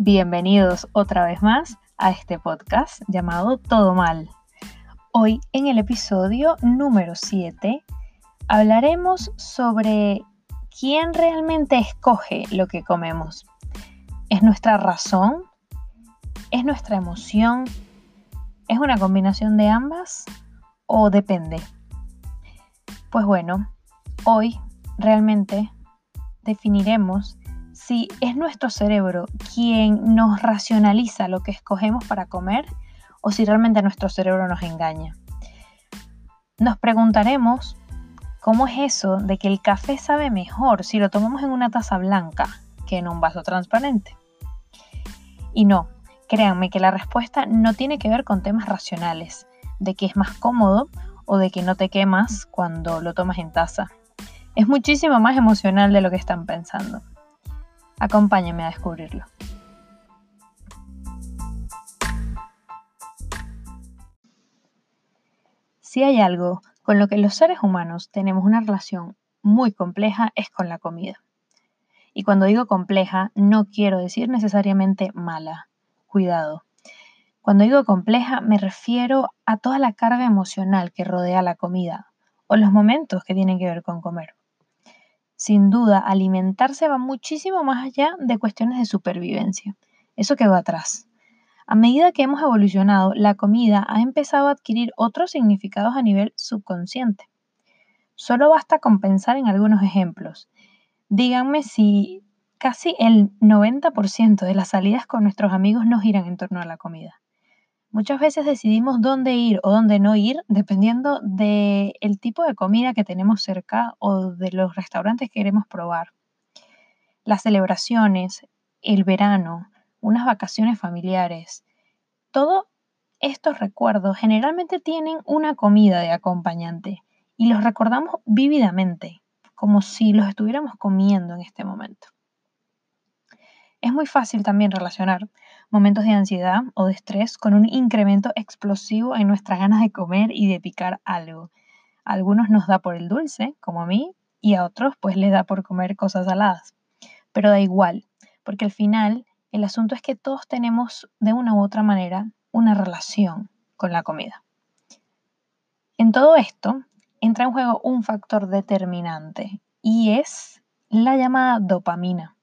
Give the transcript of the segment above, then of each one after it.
Bienvenidos otra vez más a este podcast llamado Todo Mal. Hoy en el episodio número 7 hablaremos sobre quién realmente escoge lo que comemos. ¿Es nuestra razón? ¿Es nuestra emoción? ¿Es una combinación de ambas? ¿O depende? Pues bueno, hoy realmente definiremos si es nuestro cerebro quien nos racionaliza lo que escogemos para comer o si realmente nuestro cerebro nos engaña. Nos preguntaremos cómo es eso de que el café sabe mejor si lo tomamos en una taza blanca que en un vaso transparente. Y no, créanme que la respuesta no tiene que ver con temas racionales, de que es más cómodo o de que no te quemas cuando lo tomas en taza. Es muchísimo más emocional de lo que están pensando. Acompáñenme a descubrirlo. Si hay algo con lo que los seres humanos tenemos una relación muy compleja es con la comida. Y cuando digo compleja, no quiero decir necesariamente mala. Cuidado. Cuando digo compleja, me refiero a toda la carga emocional que rodea la comida o los momentos que tienen que ver con comer. Sin duda, alimentarse va muchísimo más allá de cuestiones de supervivencia. Eso quedó atrás. A medida que hemos evolucionado, la comida ha empezado a adquirir otros significados a nivel subconsciente. Solo basta con pensar en algunos ejemplos. Díganme si casi el 90% de las salidas con nuestros amigos no giran en torno a la comida. Muchas veces decidimos dónde ir o dónde no ir dependiendo del tipo de comida que tenemos cerca o de los restaurantes que queremos probar. Las celebraciones, el verano, unas vacaciones familiares, todos estos recuerdos generalmente tienen una comida de acompañante y los recordamos vívidamente, como si los estuviéramos comiendo en este momento. Es muy fácil también relacionar momentos de ansiedad o de estrés con un incremento explosivo en nuestras ganas de comer y de picar algo. A algunos nos da por el dulce, como a mí, y a otros pues les da por comer cosas saladas. Pero da igual, porque al final el asunto es que todos tenemos de una u otra manera una relación con la comida. En todo esto entra en juego un factor determinante y es la llamada dopamina.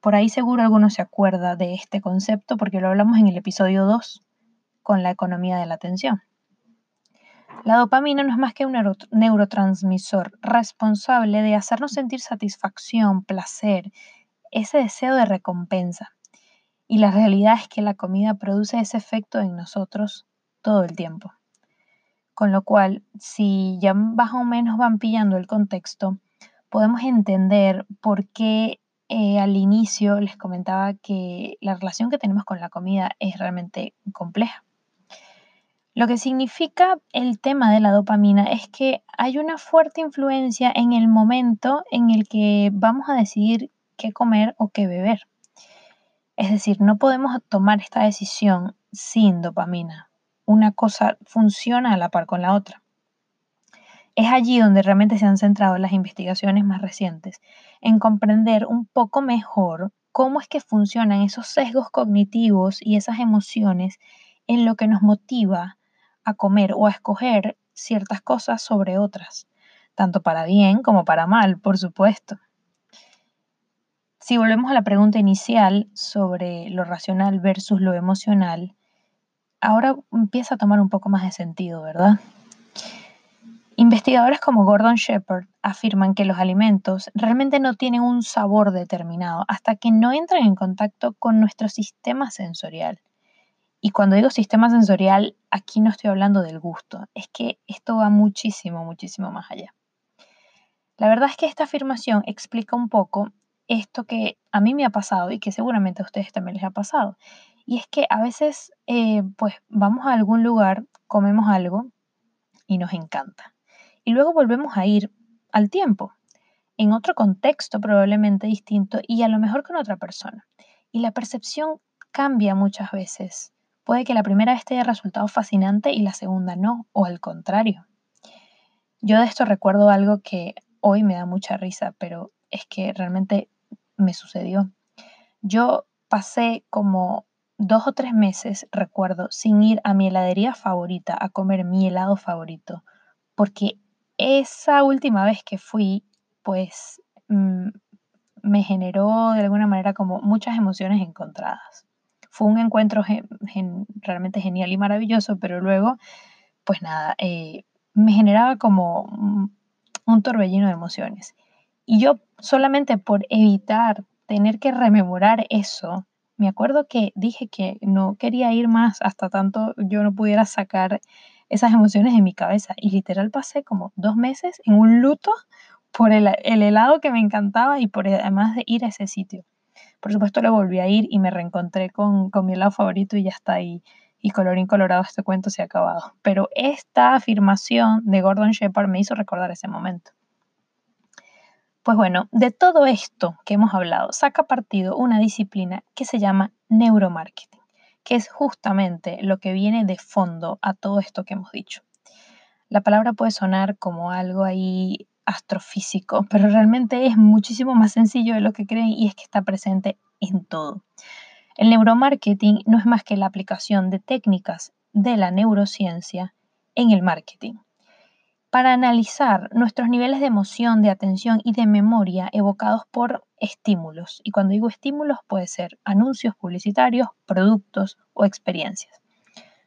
Por ahí seguro alguno se acuerda de este concepto porque lo hablamos en el episodio 2 con la economía de la atención. La dopamina no es más que un neurotransmisor responsable de hacernos sentir satisfacción, placer, ese deseo de recompensa. Y la realidad es que la comida produce ese efecto en nosotros todo el tiempo. Con lo cual, si ya más o menos van pillando el contexto, podemos entender por qué eh, al inicio les comentaba que la relación que tenemos con la comida es realmente compleja. Lo que significa el tema de la dopamina es que hay una fuerte influencia en el momento en el que vamos a decidir qué comer o qué beber. Es decir, no podemos tomar esta decisión sin dopamina. Una cosa funciona a la par con la otra. Es allí donde realmente se han centrado las investigaciones más recientes, en comprender un poco mejor cómo es que funcionan esos sesgos cognitivos y esas emociones en lo que nos motiva a comer o a escoger ciertas cosas sobre otras, tanto para bien como para mal, por supuesto. Si volvemos a la pregunta inicial sobre lo racional versus lo emocional, ahora empieza a tomar un poco más de sentido, ¿verdad? Investigadores como Gordon Shepard afirman que los alimentos realmente no tienen un sabor determinado hasta que no entran en contacto con nuestro sistema sensorial. Y cuando digo sistema sensorial, aquí no estoy hablando del gusto, es que esto va muchísimo, muchísimo más allá. La verdad es que esta afirmación explica un poco esto que a mí me ha pasado y que seguramente a ustedes también les ha pasado. Y es que a veces, eh, pues vamos a algún lugar, comemos algo y nos encanta y luego volvemos a ir al tiempo, en otro contexto probablemente distinto y a lo mejor con otra persona. Y la percepción cambia muchas veces. Puede que la primera vez te haya resultado fascinante y la segunda no, o al contrario. Yo de esto recuerdo algo que hoy me da mucha risa, pero es que realmente me sucedió. Yo pasé como dos o tres meses, recuerdo, sin ir a mi heladería favorita a comer mi helado favorito, porque esa última vez que fui, pues mm, me generó de alguna manera como muchas emociones encontradas. Fue un encuentro realmente genial y maravilloso, pero luego, pues nada, eh, me generaba como un torbellino de emociones. Y yo solamente por evitar tener que rememorar eso, me acuerdo que dije que no quería ir más hasta tanto yo no pudiera sacar esas emociones de mi cabeza. Y literal pasé como dos meses en un luto por el, helado que me encantaba y por además de ir a ese sitio. Por supuesto le volví a ir y me reencontré con, con mi helado favorito y ya está ahí. Y colorín colorado este cuento se ha acabado. Pero esta afirmación de Gordon Shepard me hizo recordar ese momento. Pues bueno, de todo esto que hemos hablado, saca partido una disciplina que se llama neuromarketing, que es justamente lo que viene de fondo a todo esto que hemos dicho. La palabra puede sonar como algo ahí astrofísico, pero realmente es muchísimo más sencillo de lo que creen y es que está presente en todo. El neuromarketing no es más que la aplicación de técnicas de la neurociencia en el marketing para analizar nuestros niveles de emoción, de atención y de memoria evocados por estímulos. Y cuando digo estímulos puede ser anuncios publicitarios, productos o experiencias.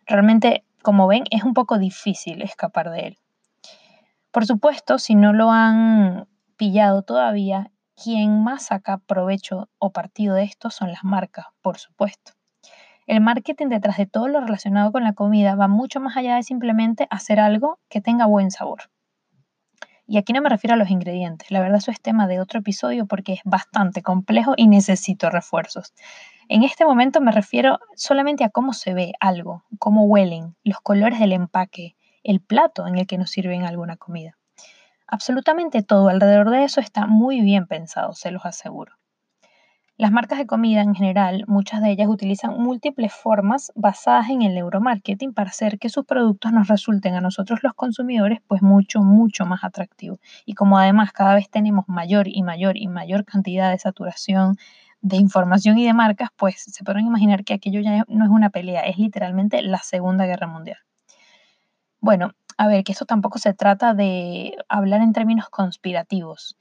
Realmente, como ven, es un poco difícil escapar de él. Por supuesto, si no lo han pillado todavía, quien más saca provecho o partido de esto son las marcas, por supuesto. El marketing detrás de todo lo relacionado con la comida va mucho más allá de simplemente hacer algo que tenga buen sabor. Y aquí no me refiero a los ingredientes, la verdad eso es tema de otro episodio porque es bastante complejo y necesito refuerzos. En este momento me refiero solamente a cómo se ve algo, cómo huelen, los colores del empaque, el plato en el que nos sirven alguna comida. Absolutamente todo alrededor de eso está muy bien pensado, se los aseguro. Las marcas de comida en general, muchas de ellas utilizan múltiples formas basadas en el neuromarketing para hacer que sus productos nos resulten a nosotros los consumidores pues mucho, mucho más atractivos. Y como además cada vez tenemos mayor y mayor y mayor cantidad de saturación de información y de marcas, pues se podrán imaginar que aquello ya no es una pelea, es literalmente la Segunda Guerra Mundial. Bueno, a ver, que eso tampoco se trata de hablar en términos conspirativos.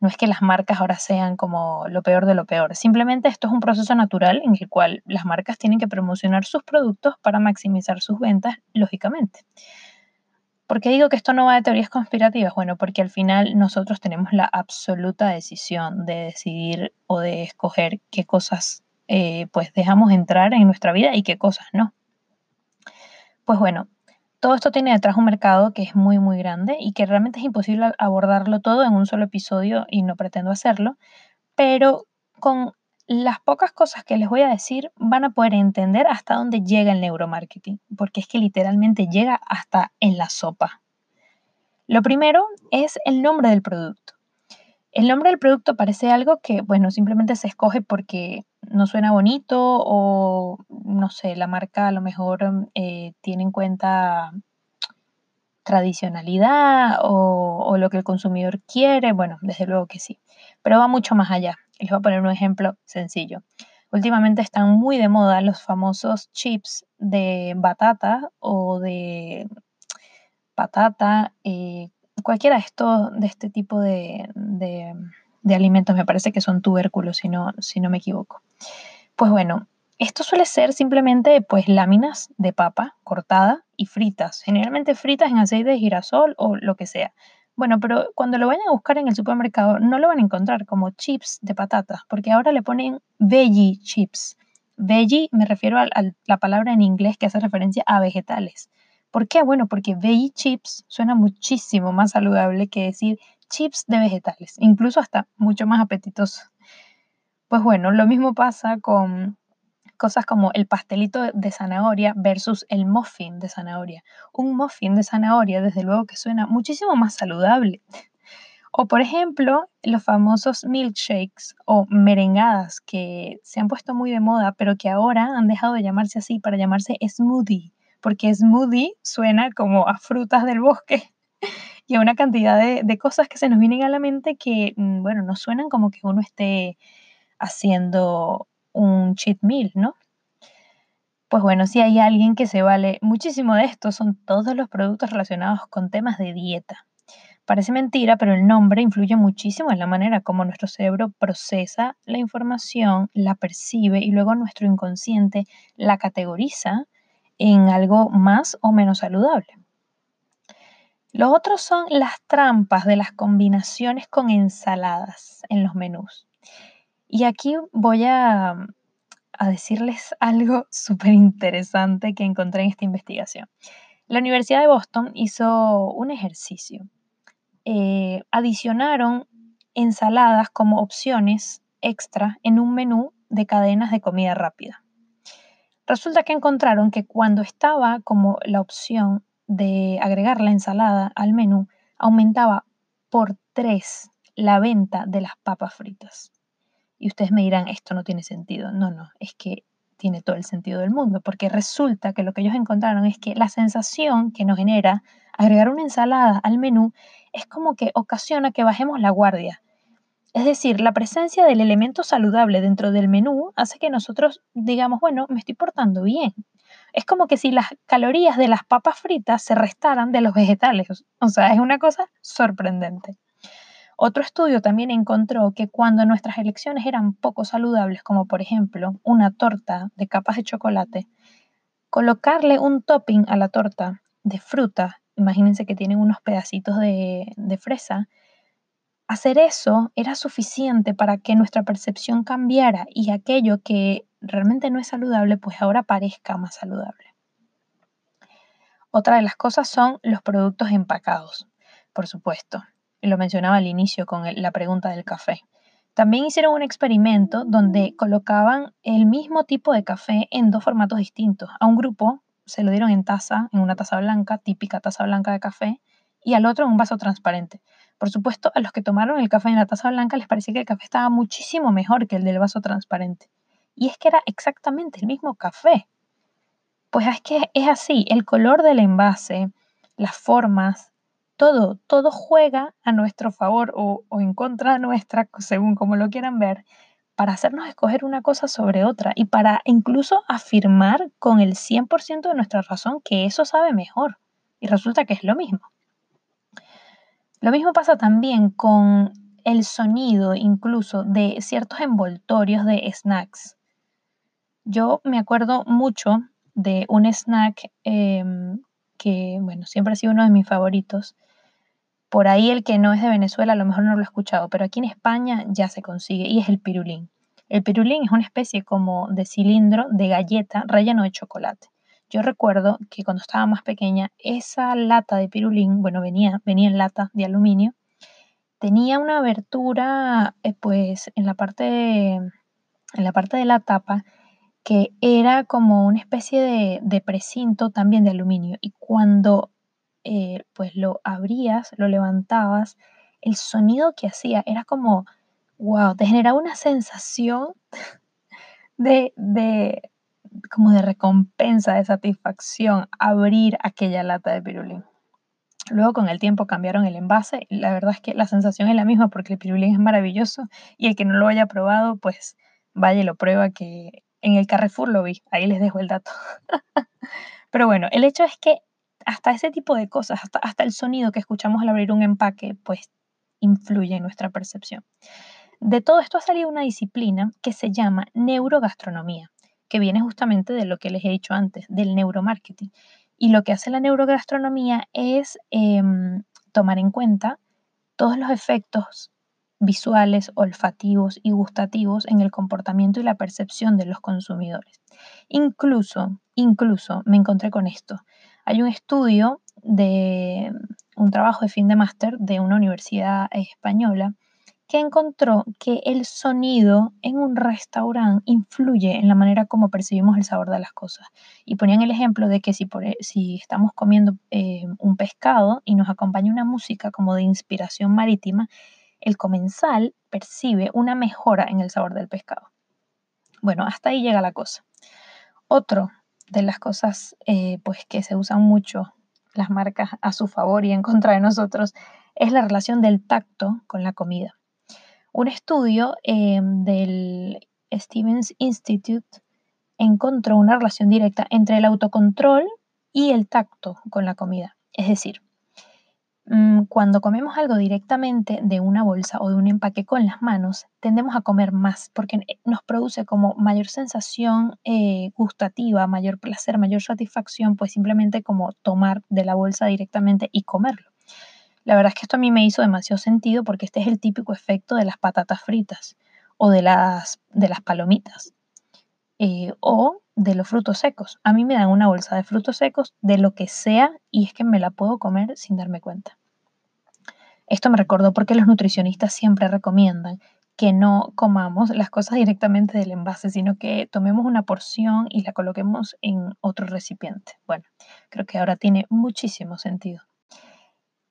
No es que las marcas ahora sean como lo peor de lo peor. Simplemente esto es un proceso natural en el cual las marcas tienen que promocionar sus productos para maximizar sus ventas, lógicamente. ¿Por qué digo que esto no va de teorías conspirativas? Bueno, porque al final nosotros tenemos la absoluta decisión de decidir o de escoger qué cosas eh, pues dejamos entrar en nuestra vida y qué cosas no. Pues bueno, todo esto tiene detrás un mercado que es muy, muy grande y que realmente es imposible abordarlo todo en un solo episodio y no pretendo hacerlo, pero con las pocas cosas que les voy a decir van a poder entender hasta dónde llega el neuromarketing, porque es que literalmente llega hasta en la sopa. Lo primero es el nombre del producto. El nombre del producto parece algo que, bueno, simplemente se escoge porque no suena bonito o, no sé, la marca a lo mejor eh, tiene en cuenta tradicionalidad o, o, lo que el consumidor quiere. Bueno, desde luego que sí, pero va mucho más allá. Les voy a poner un ejemplo sencillo. Últimamente están muy de moda los famosos chips de batata o de patata eh, cualquiera de estos, de este tipo de, alimentos, me parece que son tubérculos, si no, si no me equivoco. Pues bueno, esto suele ser simplemente pues láminas de papa cortada y fritas, generalmente fritas en aceite de girasol o lo que sea. Bueno, pero cuando lo vayan a buscar en el supermercado no lo van a encontrar como chips de patatas, porque ahora le ponen veggie chips. Veggie me refiero a la palabra en inglés que hace referencia a vegetales. ¿Por qué? Bueno, porque veggie chips suena muchísimo más saludable que decir chips de vegetales, incluso hasta mucho más apetitoso. Pues bueno, lo mismo pasa con cosas como el pastelito de zanahoria versus el muffin de zanahoria. Un muffin de zanahoria, desde luego que suena muchísimo más saludable. O por ejemplo, los famosos milkshakes o merengadas que se han puesto muy de moda, pero que ahora han dejado de llamarse así para llamarse smoothie porque smoothie suena como a frutas del bosque y a una cantidad de, cosas que se nos vienen a la mente que, mm, bueno, no suenan como que uno esté haciendo un cheat meal, ¿no? Pues bueno, si hay alguien que se vale muchísimo de esto, son todos los productos relacionados con temas de dieta. Parece mentira, pero el nombre influye muchísimo en la manera como nuestro cerebro procesa la información, la percibe y luego nuestro inconsciente la categoriza en algo más o menos saludable. Los otros son las trampas de las combinaciones con ensaladas en los menús. Y aquí voy a, decirles algo súper interesante que encontré en esta investigación. La Universidad de Boston hizo un ejercicio. Eh, adicionaron ensaladas como opciones extra en un menú de cadenas de comida rápida. Resulta que encontraron que cuando estaba como la opción de agregar la ensalada al menú, aumentaba por tres la venta de las papas fritas. Y ustedes me dirán, esto no tiene sentido. No, no, es que tiene todo el sentido del mundo, porque resulta que lo que ellos encontraron es que la sensación que nos genera agregar una ensalada al menú es como que ocasiona que bajemos la guardia. Es decir, la presencia del elemento saludable dentro del menú hace que nosotros digamos, bueno, me estoy portando bien. Es como que si las calorías de las papas fritas se restaran de los vegetales. O sea, es una cosa sorprendente. Otro estudio también encontró que cuando nuestras elecciones eran poco saludables, como por ejemplo una torta de capas de chocolate, colocarle un topping a la torta de fruta, imagínense que tienen unos pedacitos de, de fresa, hacer eso era suficiente para que nuestra percepción cambiara y aquello que realmente no es saludable, pues ahora parezca más saludable. Otra de las cosas son los productos empacados, por supuesto. Lo mencionaba al inicio con la pregunta del café. También hicieron un experimento donde colocaban el mismo tipo de café en dos formatos distintos. A un grupo se lo dieron en taza, en una taza blanca, típica taza blanca de café, y al otro en un vaso transparente. Por supuesto, a los que tomaron el café en la taza blanca les parecía que el café estaba muchísimo mejor que el del vaso transparente. Y es que era exactamente el mismo café. Pues es que es así, el color del envase, las formas, todo, todo juega a nuestro favor o, o en contra nuestra, según como lo quieran ver, para hacernos escoger una cosa sobre otra y para incluso afirmar con el 100% de nuestra razón que eso sabe mejor. Y resulta que es lo mismo. Lo mismo pasa también con el sonido incluso de ciertos envoltorios de snacks. Yo me acuerdo mucho de un snack em, que, bueno, siempre ha sido uno de mis favoritos. Por ahí el que no es de Venezuela a lo mejor no lo ha escuchado, pero aquí en España ya se consigue y es el pirulín. El pirulín es una especie como de cilindro de galleta relleno de chocolate. Yo recuerdo que cuando estaba más pequeña, esa lata de pirulín, bueno, venía, venía en lata de aluminio, tenía una abertura eh, pues en la parte en la parte de la tapa que era como una especie de, precinto también de aluminio y cuando eh, pues lo abrías, lo levantabas, el sonido que hacía era como, wow, te generaba una sensación de, de, como de recompensa, de satisfacción abrir aquella lata de pirulín. Luego con el tiempo cambiaron el envase la verdad es que la sensación es la misma porque el pirulín es maravilloso y el que no lo haya probado pues vaya lo prueba que en el Carrefour lo vi, ahí les dejo el dato. Pero bueno, el hecho es que hasta ese tipo de cosas, hasta, hasta el sonido que escuchamos al abrir un empaque, pues influye en nuestra percepción. De todo esto ha salido una disciplina que se llama neurogastronomía, que viene justamente de lo que les he dicho antes, del neuromarketing. Y lo que hace la neurogastronomía es em, tomar en cuenta todos los efectos visuales, olfativos y gustativos en el comportamiento y la percepción de los consumidores. Incluso, incluso me encontré con esto. Hay un estudio de un trabajo de fin de máster de una universidad española que encontró que el sonido en un restaurante influye en la manera como percibimos el sabor de las cosas. Y ponían el ejemplo de que si, e, estamos comiendo eh, un pescado y nos acompaña una música como de inspiración marítima, el comensal percibe una mejora en el sabor del pescado. Bueno, hasta ahí llega la cosa. Otro de las cosas eh, pues que se usan mucho las marcas a su favor y en contra de nosotros es la relación del tacto con la comida. Un estudio eh, del Stevens Institute encontró una relación directa entre el autocontrol y el tacto con la comida. Es decir, cuando comemos algo directamente de una bolsa o de un empaque con las manos, tendemos a comer más porque nos produce como mayor sensación eh, gustativa, mayor placer, mayor satisfacción, pues simplemente como tomar de la bolsa directamente y comerlo. La verdad es que esto a mí me hizo demasiado sentido porque este es el típico efecto de las patatas fritas o de las, de las palomitas eh, o de los frutos secos. A mí me dan una bolsa de frutos secos de lo que sea y es que me la puedo comer sin darme cuenta. Esto me recordó porque los nutricionistas siempre recomiendan que no comamos las cosas directamente del envase, sino que tomemos una porción y la coloquemos en otro recipiente. Bueno, creo que ahora tiene muchísimo sentido.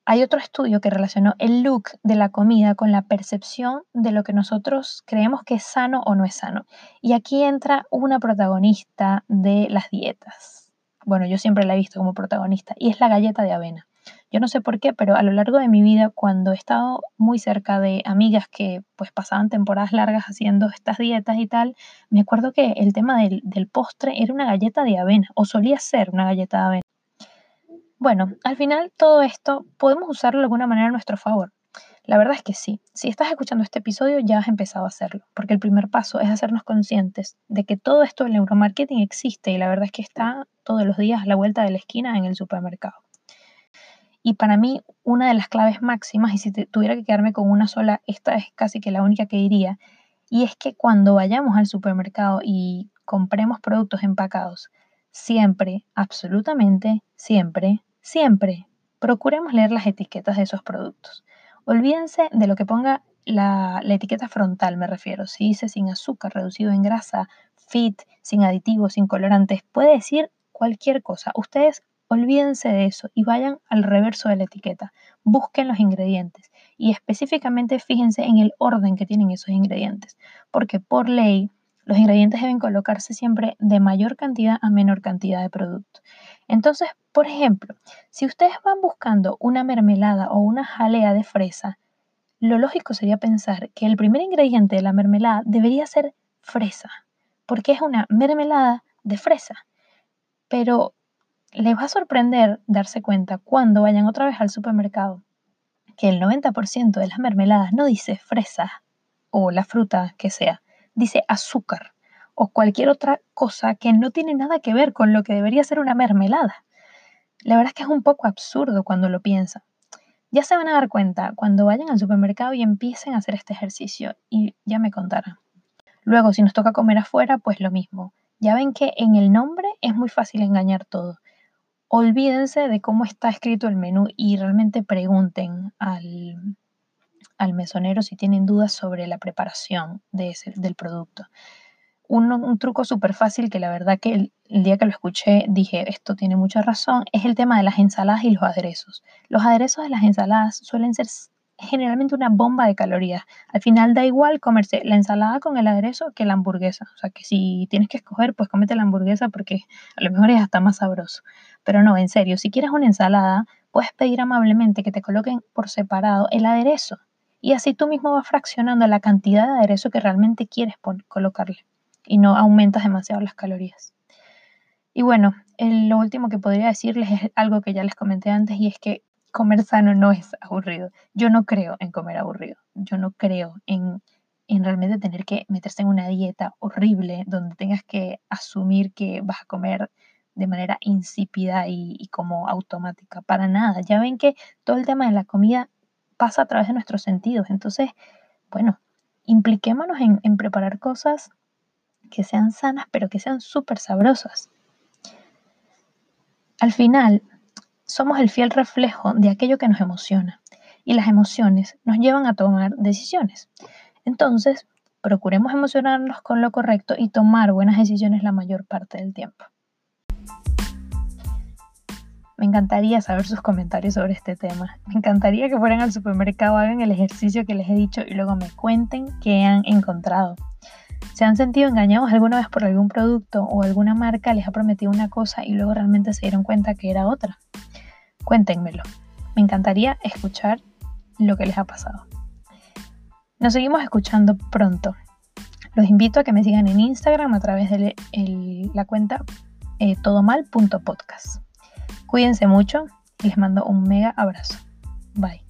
Hay otro estudio que relacionó el look de la comida con la percepción de lo que nosotros creemos que es sano o no es sano. Y aquí entra una protagonista de las dietas. Bueno, yo siempre la he visto como protagonista y es la galleta de avena. Yo no sé por qué, pero a lo largo de mi vida, cuando he estado muy cerca de amigas que pues pasaban temporadas largas haciendo estas dietas y tal, me acuerdo que el tema del, del postre era una galleta de avena, o solía ser una galleta de avena. Bueno, al final todo esto podemos usarlo de alguna manera a nuestro favor. La verdad es que sí. Si estás escuchando este episodio ya has empezado a hacerlo, porque el primer paso es hacernos conscientes de que todo esto del neuromarketing existe y la verdad es que está todos los días a la vuelta de la esquina en el supermercado. Y para mí una de las claves máximas, y si tuviera que quedarme con una sola, esta es casi que la única que diría, y es que cuando vayamos al supermercado y compremos productos empacados, siempre, absolutamente siempre, Siempre procuremos leer las etiquetas de esos productos. Olvídense de lo que ponga la, etiqueta frontal, me refiero. Si dice sin azúcar, reducido en grasa, fit, sin aditivos, sin colorantes, puede decir cualquier cosa. Ustedes olvídense de eso y vayan al reverso de la etiqueta. Busquen los ingredientes y específicamente fíjense en el orden que tienen esos ingredientes, porque por ley los ingredientes deben colocarse siempre de mayor cantidad a menor cantidad de producto. Entonces, por ejemplo, si ustedes van buscando una mermelada o una jalea de fresa, lo lógico sería pensar que el primer ingrediente de la mermelada debería ser fresa, porque es una mermelada de fresa. Pero les va a sorprender darse cuenta cuando vayan otra vez al supermercado que el 90% de las mermeladas no dice fresa o la fruta que sea, dice azúcar o cualquier otra cosa que no tiene nada que ver con lo que debería ser una mermelada. La verdad es que es un poco absurdo cuando lo piensan. Ya se van a dar cuenta cuando vayan al supermercado y empiecen a hacer este ejercicio y ya me contarán. Luego, si nos toca comer afuera, pues lo mismo. Ya ven que en el nombre es muy fácil engañar todo. Olvídense de cómo está escrito el menú y realmente pregunten al, al mesonero si tienen dudas sobre la preparación de del producto. Un, truco súper fácil que la verdad que el, día que lo escuché dije, esto tiene mucha razón, es el tema de las ensaladas y los aderezos. Los aderezos de las ensaladas suelen ser generalmente una bomba de calorías. Al final da igual comerse la ensalada con el aderezo que la hamburguesa. O sea que si tienes que escoger, pues cómete la hamburguesa porque a lo mejor es hasta más sabroso. Pero no, en serio, si quieres una ensalada, puedes pedir amablemente que te coloquen por separado el aderezo. Y así tú mismo vas fraccionando la cantidad de aderezo que realmente quieres colocarle y no aumentas demasiado las calorías. Y bueno, lo último que podría decirles es algo que ya les comenté antes y es que comer sano no es aburrido. Yo no creo en comer aburrido. Yo no creo en, en realmente tener que meterse en una dieta horrible donde tengas que asumir que vas a comer de manera insípida y, como automática. Para nada. Ya ven que todo el tema de la comida pasa a través de nuestros sentidos. Entonces, bueno, impliquémonos en, en preparar cosas que sean sanas, pero que sean súper sabrosas. Al final, somos el fiel reflejo de aquello que nos emociona y las emociones nos llevan a tomar decisiones. Entonces, procuremos emocionarnos con lo correcto y tomar buenas decisiones la mayor parte del tiempo. Me encantaría saber sus comentarios sobre este tema. Me encantaría que fueran al supermercado, hagan el ejercicio que les he dicho y luego me cuenten qué han encontrado. ¿Se han sentido engañados alguna vez por algún producto o alguna marca les ha prometido una cosa y luego realmente se dieron cuenta que era otra? Cuéntenmelo. Me encantaría escuchar lo que les ha pasado. Nos seguimos escuchando pronto. Los invito a que me sigan en Instagram a través de la cuenta eh, todomal.podcast. Cuídense mucho y les mando un mega abrazo. Bye.